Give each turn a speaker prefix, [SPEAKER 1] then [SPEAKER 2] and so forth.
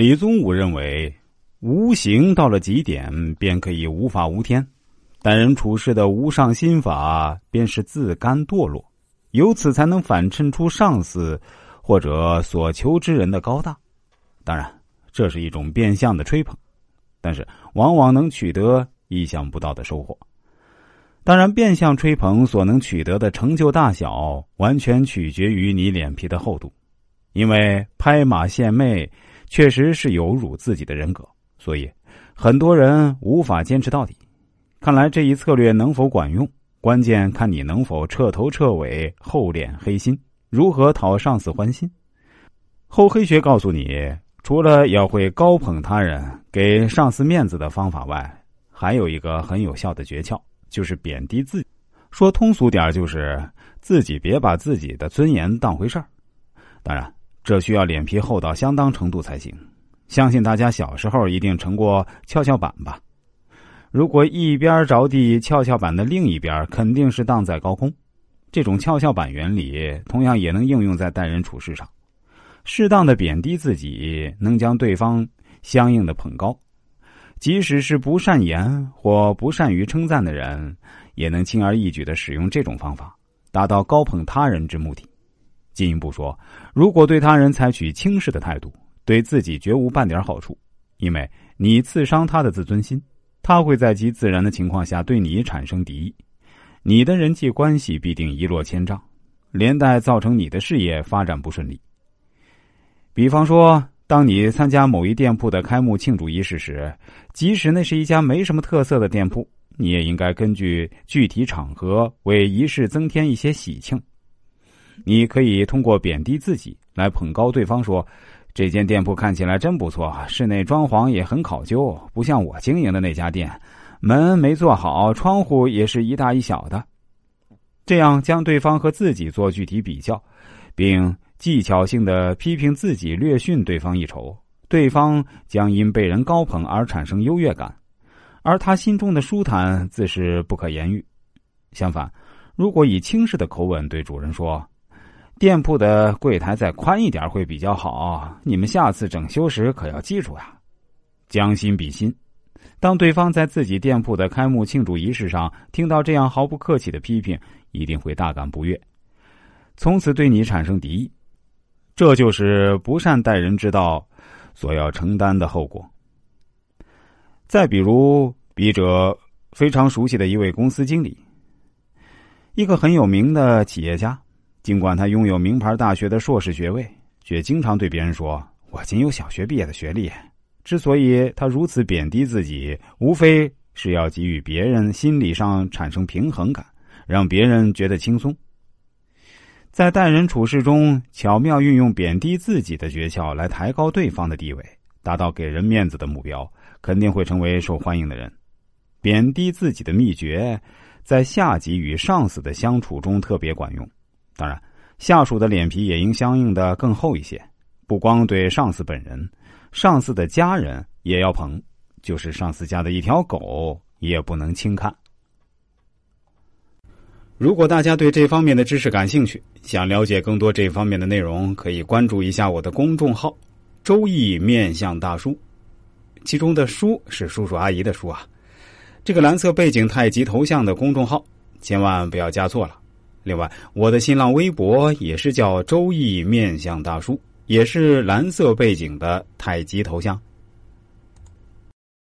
[SPEAKER 1] 李宗武认为，无形到了极点，便可以无法无天；待人处事的无上心法，便是自甘堕落，由此才能反衬出上司或者所求之人的高大。当然，这是一种变相的吹捧，但是往往能取得意想不到的收获。当然，变相吹捧所能取得的成就大小，完全取决于你脸皮的厚度，因为拍马献媚。确实是有辱自己的人格，所以很多人无法坚持到底。看来这一策略能否管用，关键看你能否彻头彻尾厚脸黑心，如何讨上司欢心。厚黑学告诉你，除了要会高捧他人、给上司面子的方法外，还有一个很有效的诀窍，就是贬低自己。说通俗点，就是自己别把自己的尊严当回事儿。当然。这需要脸皮厚到相当程度才行。相信大家小时候一定乘过跷跷板吧？如果一边着地，跷跷板的另一边肯定是荡在高空。这种跷跷板原理同样也能应用在待人处事上。适当的贬低自己，能将对方相应的捧高。即使是不善言或不善于称赞的人，也能轻而易举的使用这种方法，达到高捧他人之目的。进一步说，如果对他人采取轻视的态度，对自己绝无半点好处，因为你刺伤他的自尊心，他会在极自然的情况下对你产生敌意，你的人际关系必定一落千丈，连带造成你的事业发展不顺利。比方说，当你参加某一店铺的开幕庆祝仪式时，即使那是一家没什么特色的店铺，你也应该根据具体场合为仪式增添一些喜庆。你可以通过贬低自己来捧高对方，说：“这间店铺看起来真不错，室内装潢也很考究，不像我经营的那家店，门没做好，窗户也是一大一小的。”这样将对方和自己做具体比较，并技巧性的批评自己，略逊对方一筹，对方将因被人高捧而产生优越感，而他心中的舒坦自是不可言喻。相反，如果以轻视的口吻对主人说，店铺的柜台再宽一点会比较好，你们下次整修时可要记住呀。将心比心，当对方在自己店铺的开幕庆祝仪式上听到这样毫不客气的批评，一定会大感不悦，从此对你产生敌意。这就是不善待人之道所要承担的后果。再比如，笔者非常熟悉的一位公司经理，一个很有名的企业家。尽管他拥有名牌大学的硕士学位，却经常对别人说：“我仅有小学毕业的学历。”之所以他如此贬低自己，无非是要给予别人心理上产生平衡感，让别人觉得轻松。在待人处事中，巧妙运用贬低自己的诀窍来抬高对方的地位，达到给人面子的目标，肯定会成为受欢迎的人。贬低自己的秘诀，在下级与上司的相处中特别管用。当然，下属的脸皮也应相应的更厚一些，不光对上司本人，上司的家人也要捧，就是上司家的一条狗也不能轻看。如果大家对这方面的知识感兴趣，想了解更多这方面的内容，可以关注一下我的公众号“周易面相大叔”，其中的“叔”是叔叔阿姨的“叔”啊。这个蓝色背景太极头像的公众号，千万不要加错了。另外，我的新浪微博也是叫“周易面相大叔”，也是蓝色背景的太极头像。